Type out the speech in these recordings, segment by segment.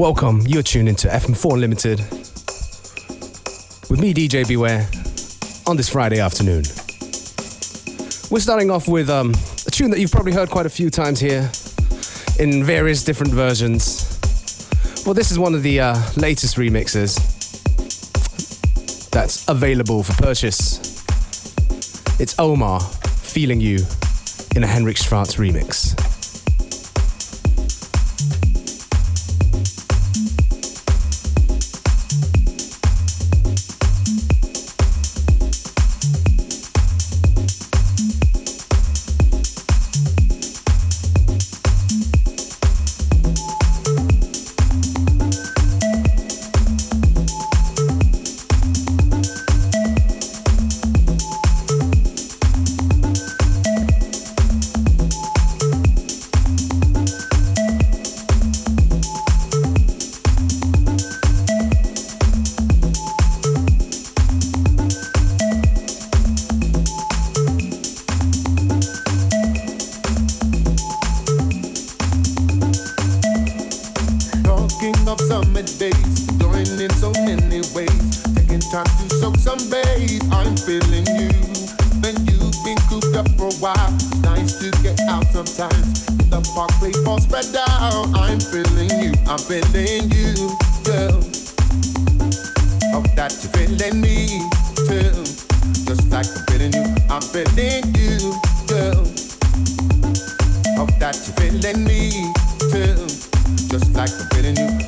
Welcome, you're tuned into FM4 Limited with me, DJ Beware, on this Friday afternoon. We're starting off with um, a tune that you've probably heard quite a few times here in various different versions. Well, this is one of the uh, latest remixes that's available for purchase. It's Omar, Feeling You, in a Henrik Schwarz remix. while. Nice to get out sometimes. The park play falls spread out. I'm feeling you, I'm feeling you, girl. Hope that you're feeling me too. Just like I'm feeling you, I'm feeling you, girl. Hope that you're feeling me too. Just like I'm feeling you.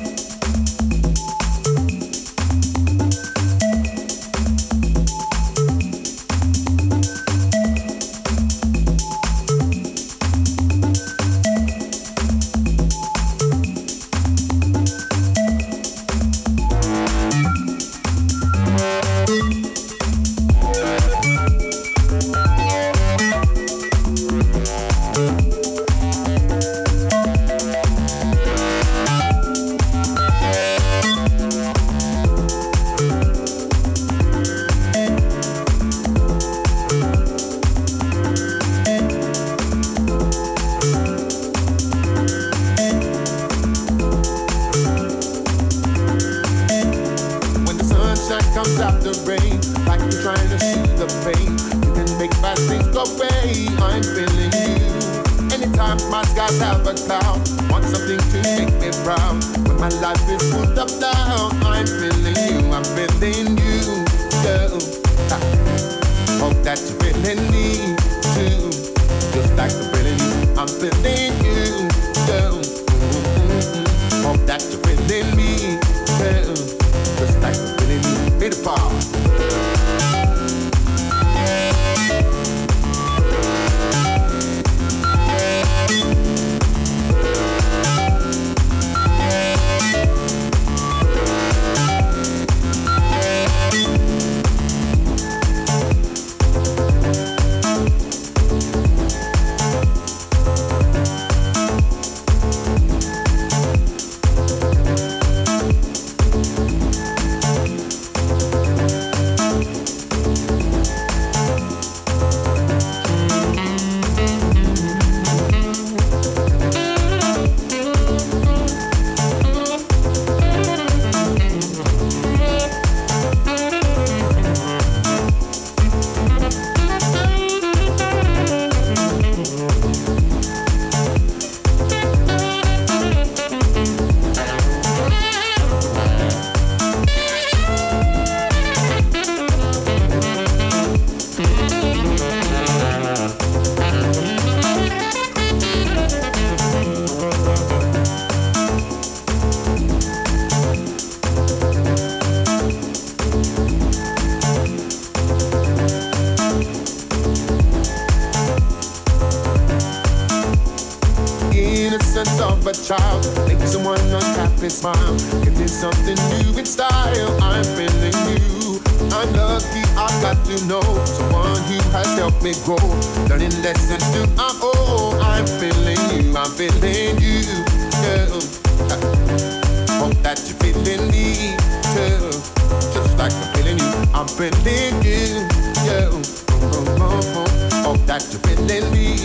I'm predicting you. Oh, oh, oh, oh that you really need.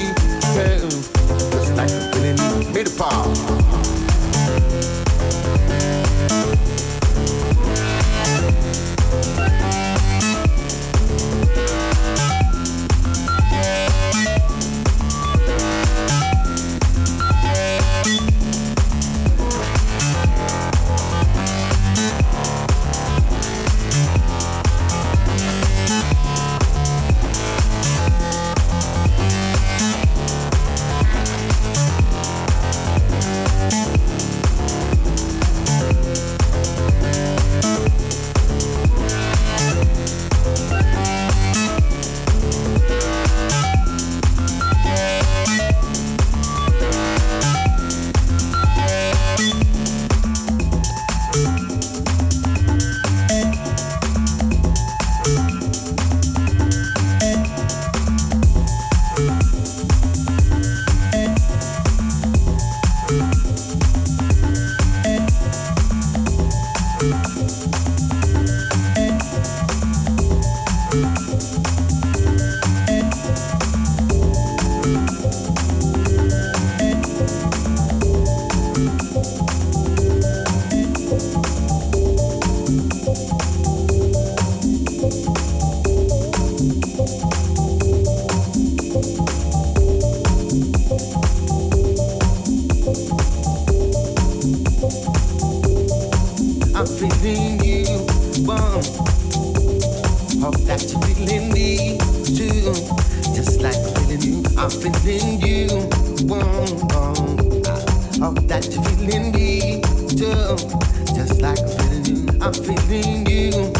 Yeah. Just like you really need me to pause. Hope that you're feeling me too, just like feeling you, I'm feeling you. Hope that you're feeling me too, just like I'm feeling you.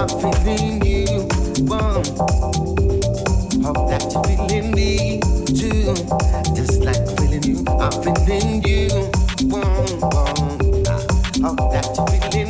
I'm feeling you. Hope that you're feeling me too, just like. I'm feeling you. Whoa, whoa. Oh, that feeling.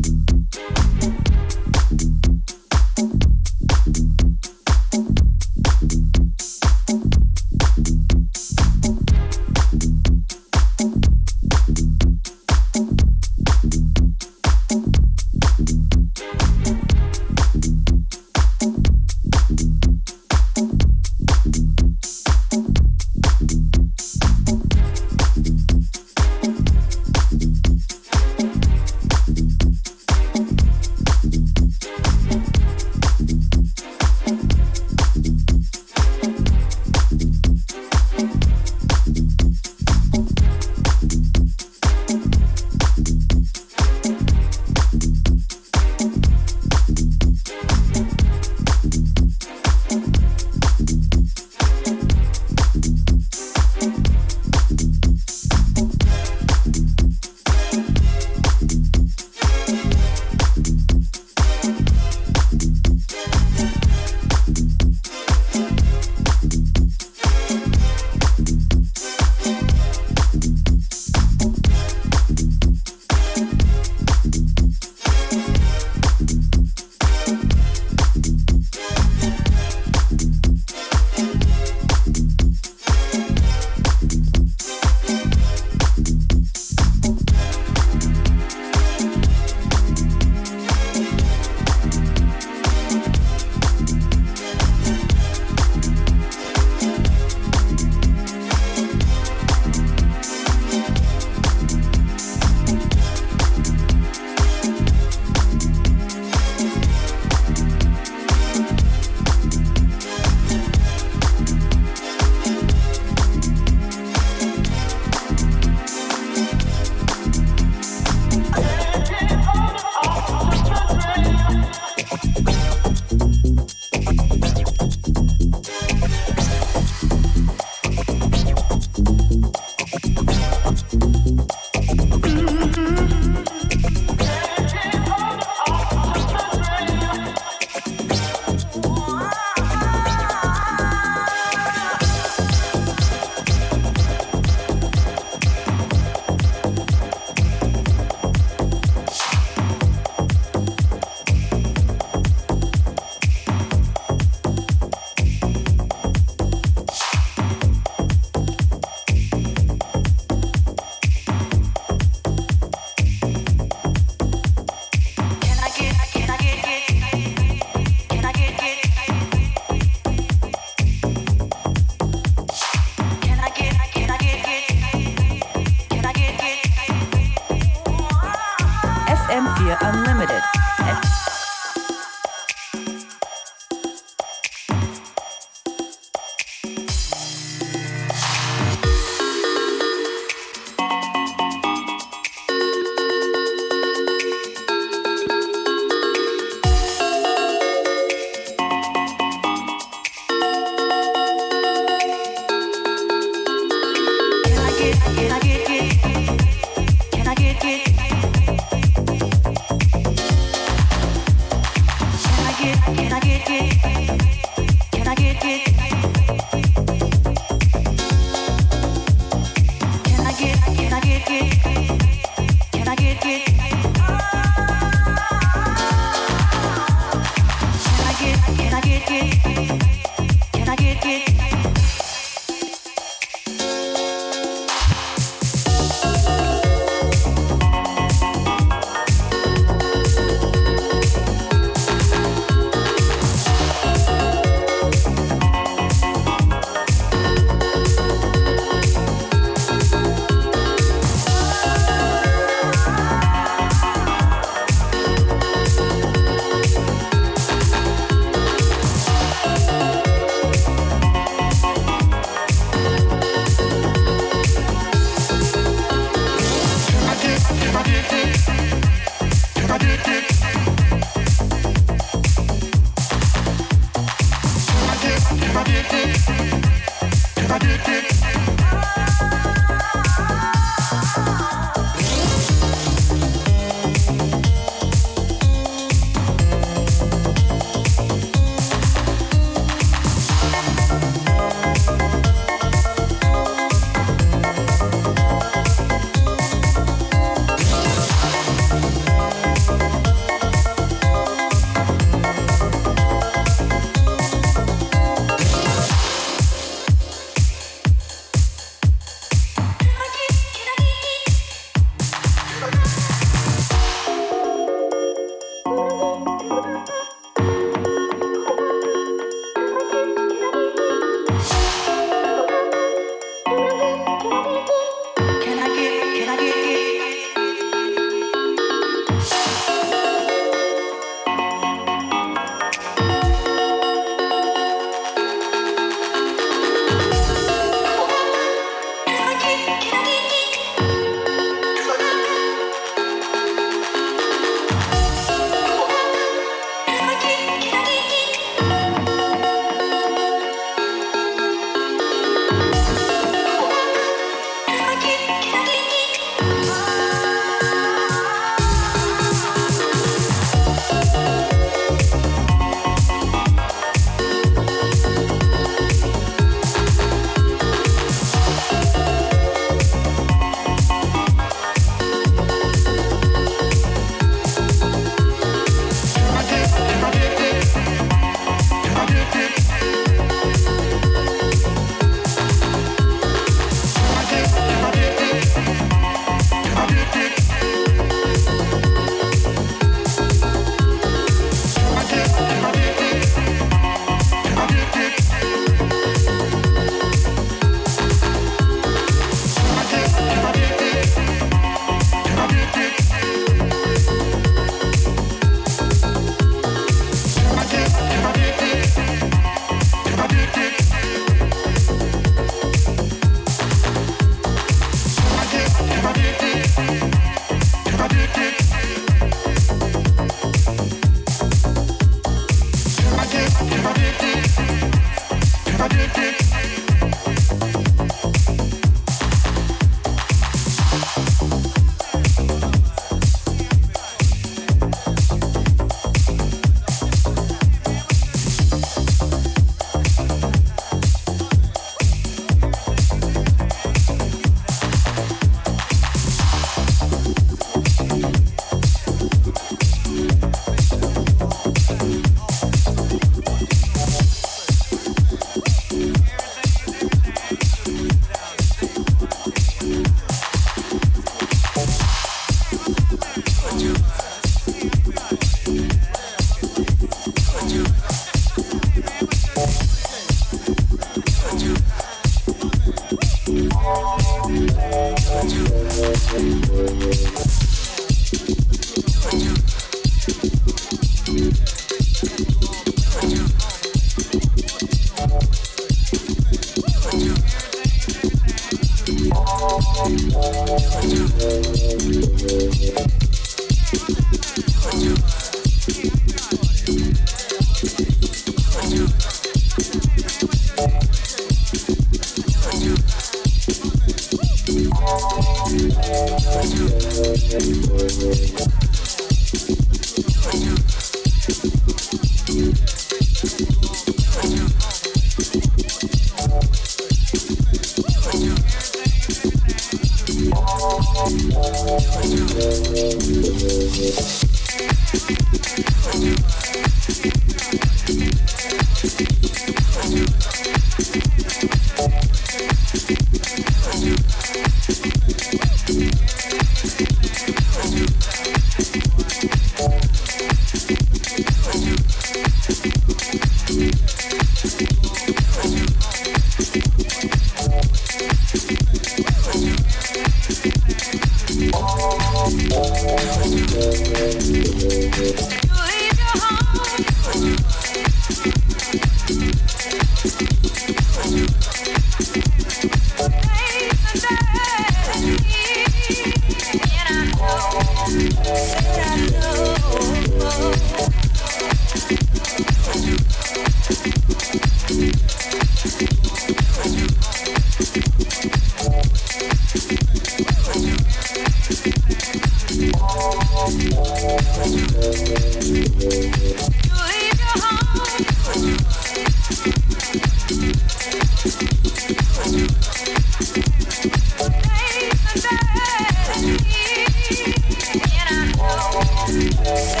Do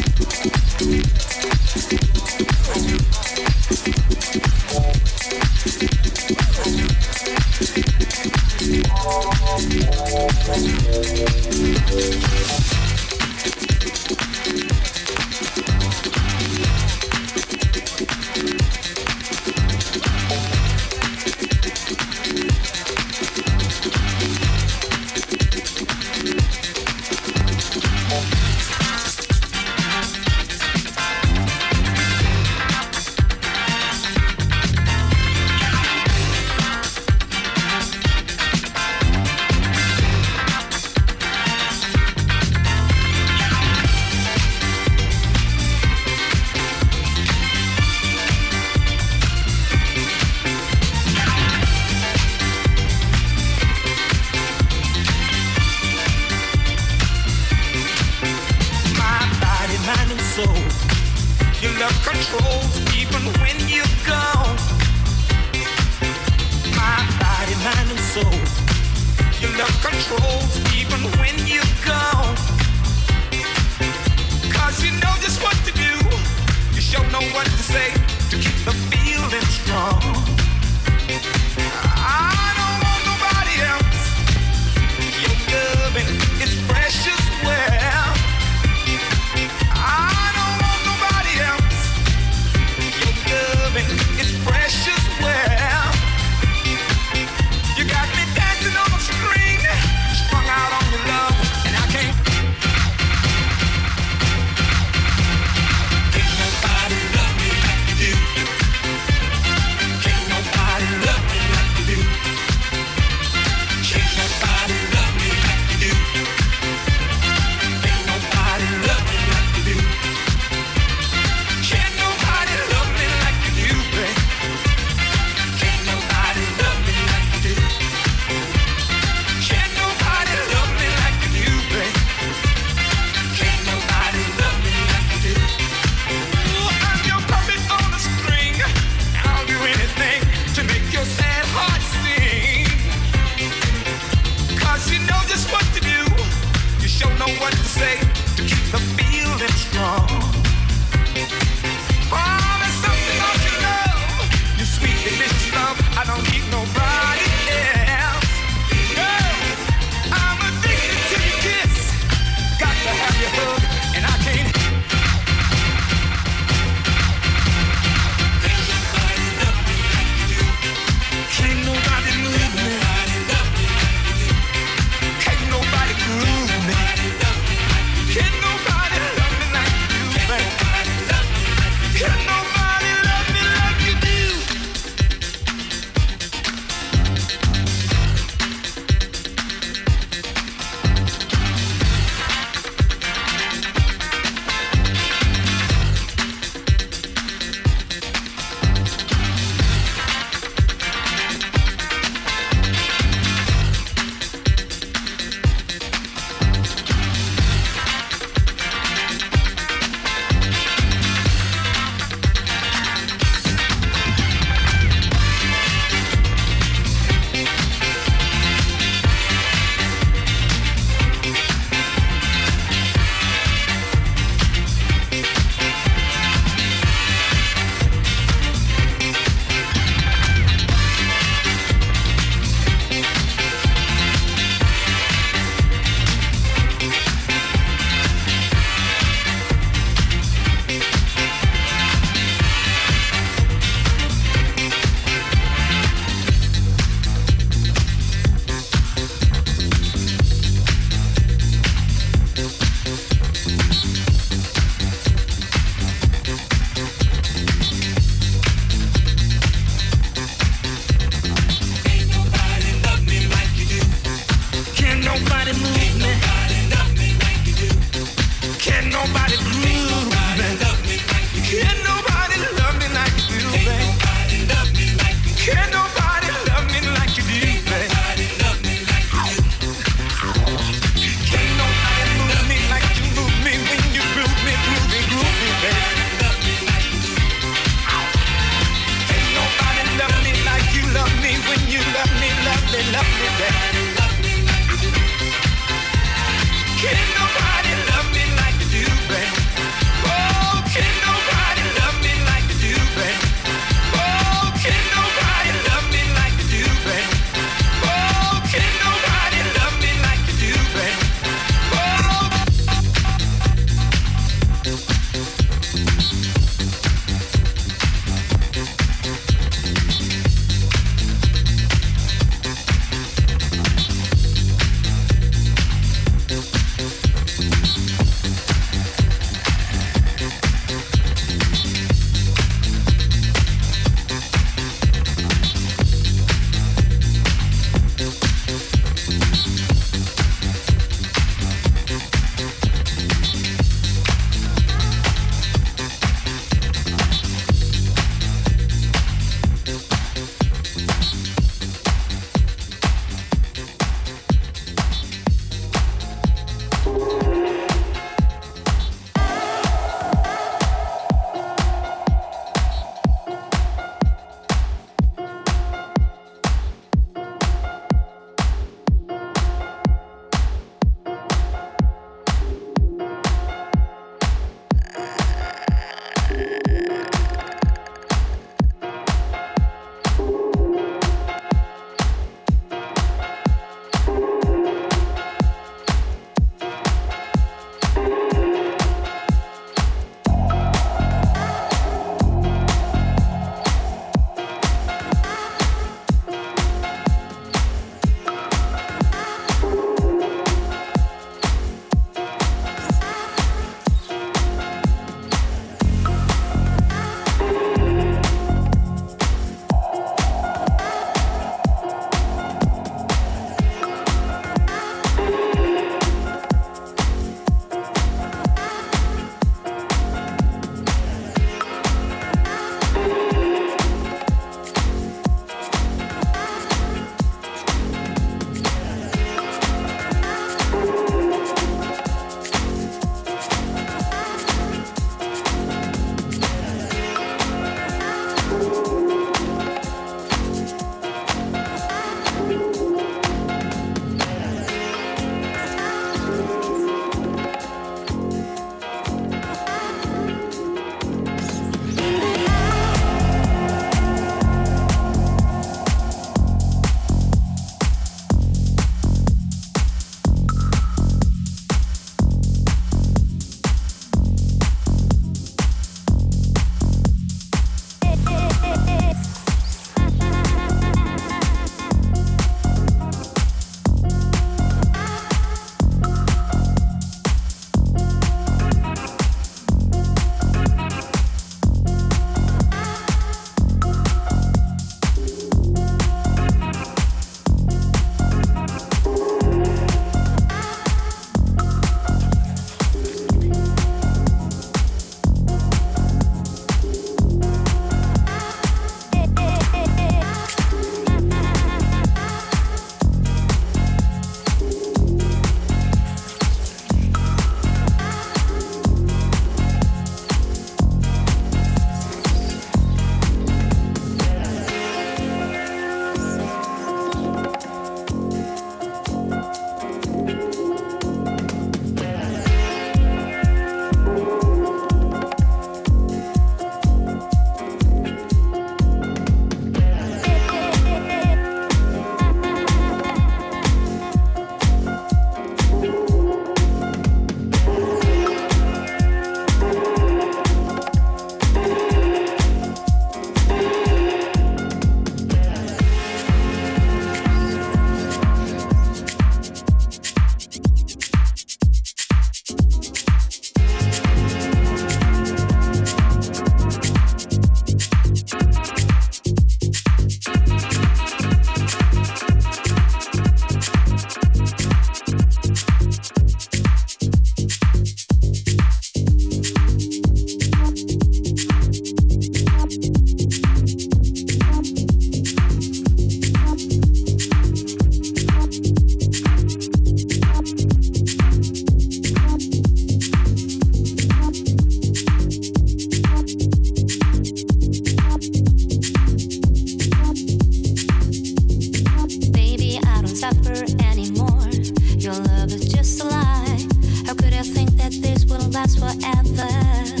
last forever.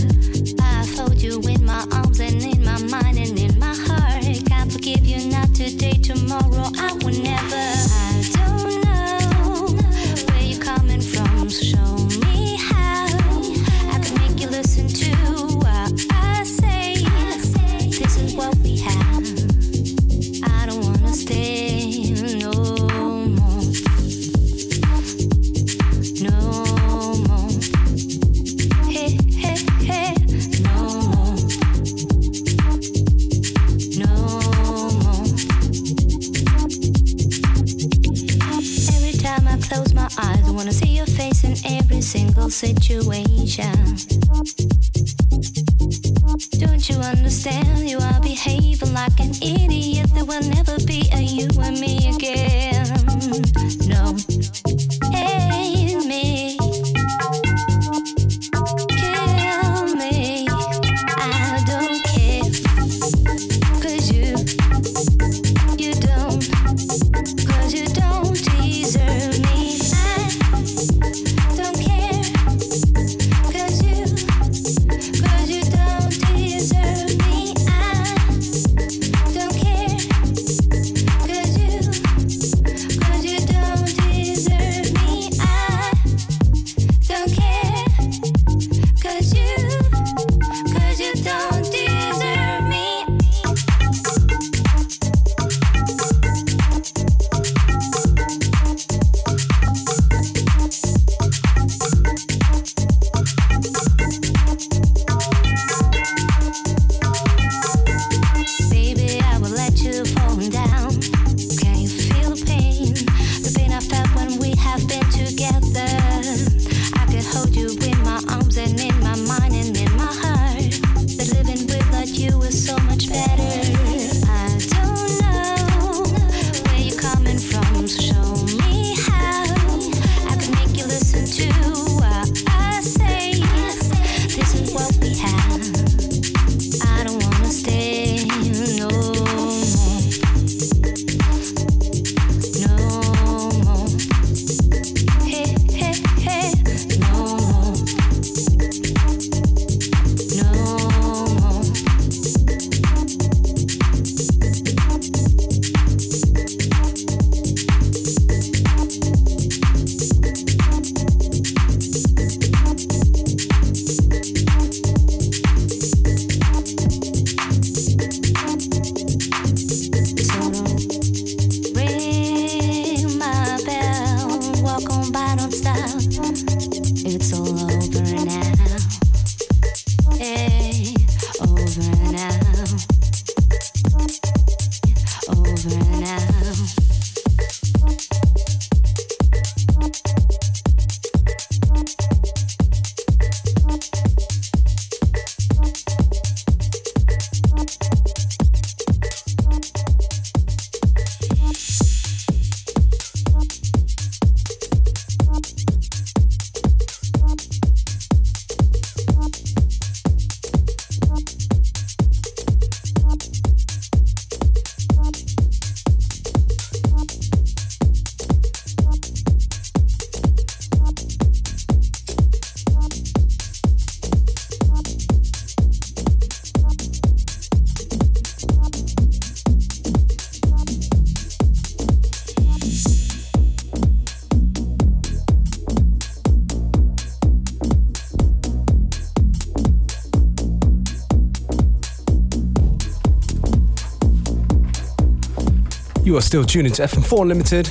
You are still tuning to FM4 Unlimited.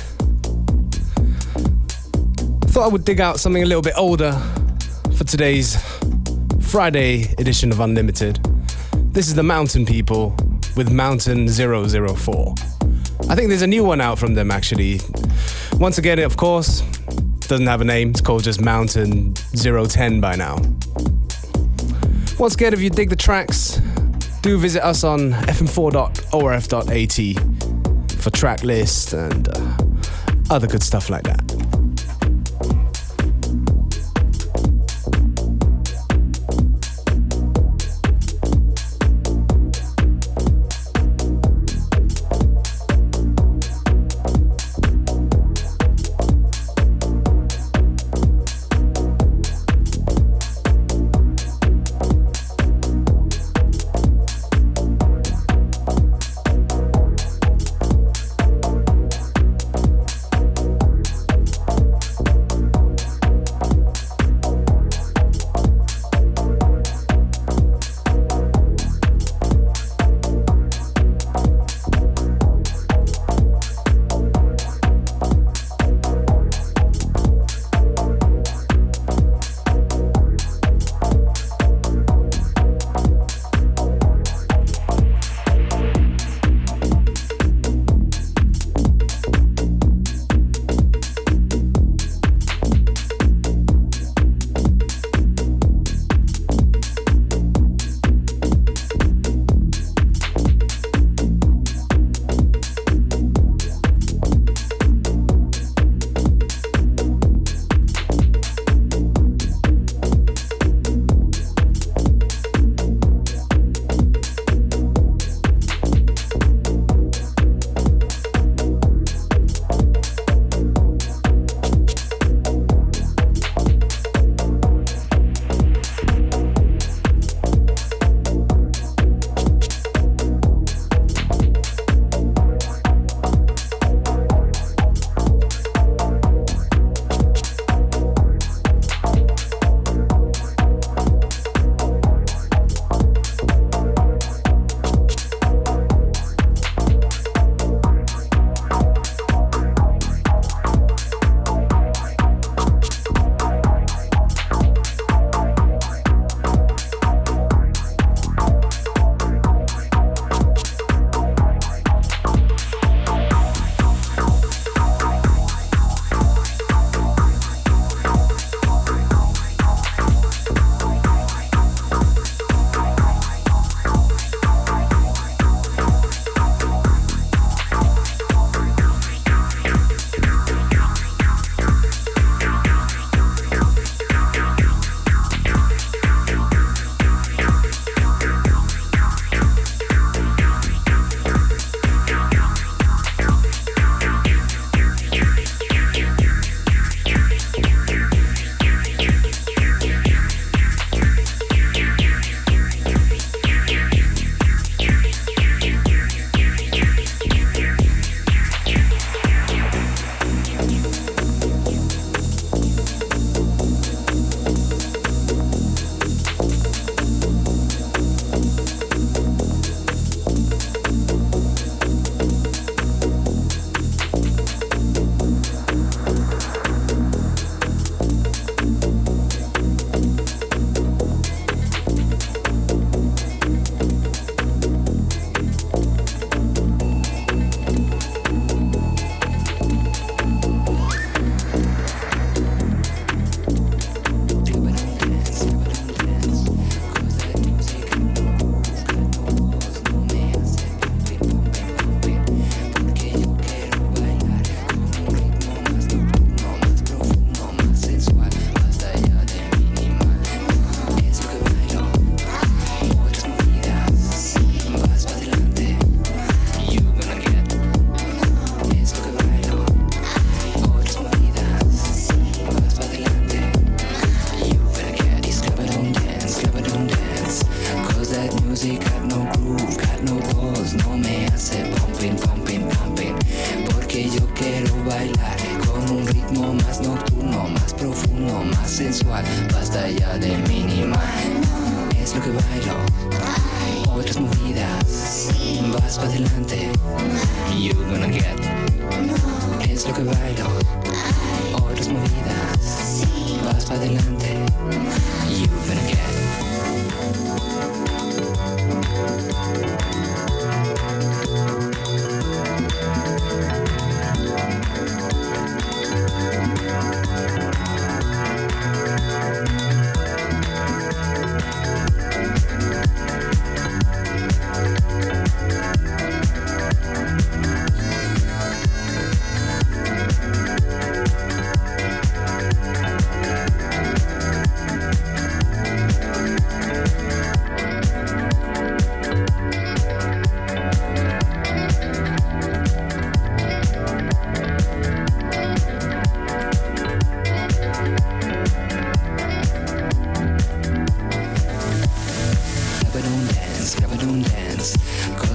Thought I would dig out something a little bit older for today's Friday edition of Unlimited. This is the Mountain People with Mountain 004. I think there's a new one out from them actually. Once again, of course doesn't have a name, it's called just Mountain 010 by now. Once again, if you dig the tracks, do visit us on fm4.orf.at for track list and uh, other good stuff like that.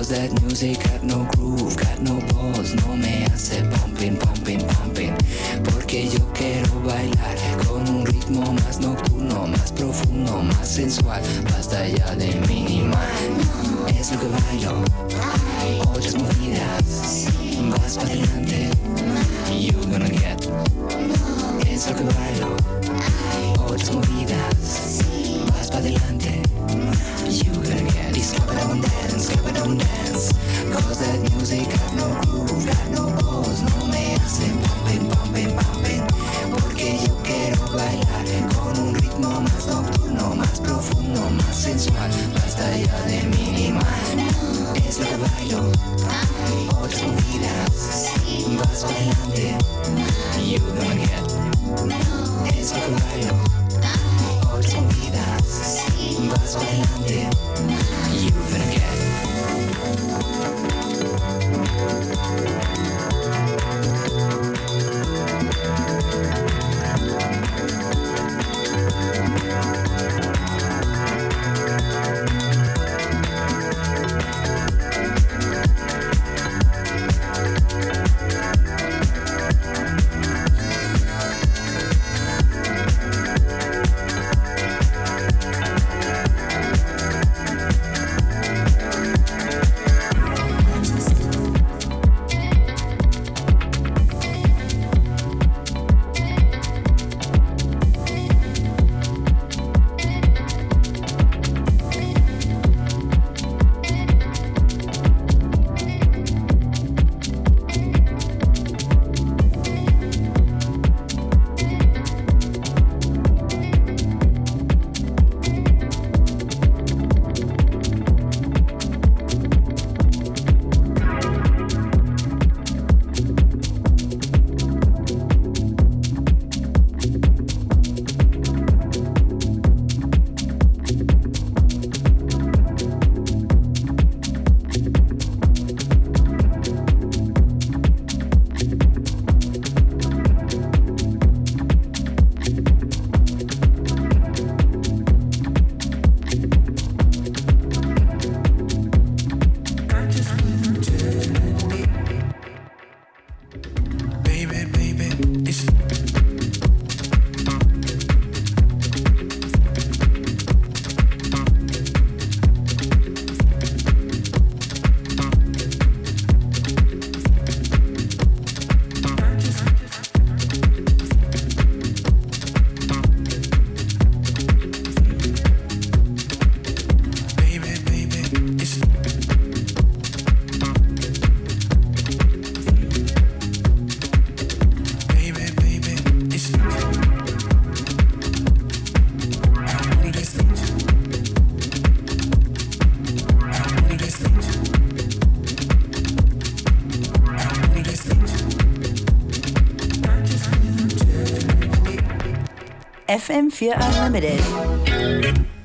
Cause that music got no groove, got no balls, no me hace pumping, pumping, pumping. Porque yo quiero bailar con un ritmo más nocturno, más profundo, más sensual. Basta ya de minimal. Es lo que bailo, otras movidas. Vas para adelante, you're gonna get. Es lo que bailo, otras movidas. Vas para adelante, you're gonna get. Dispara cause it FM4 Unlimited.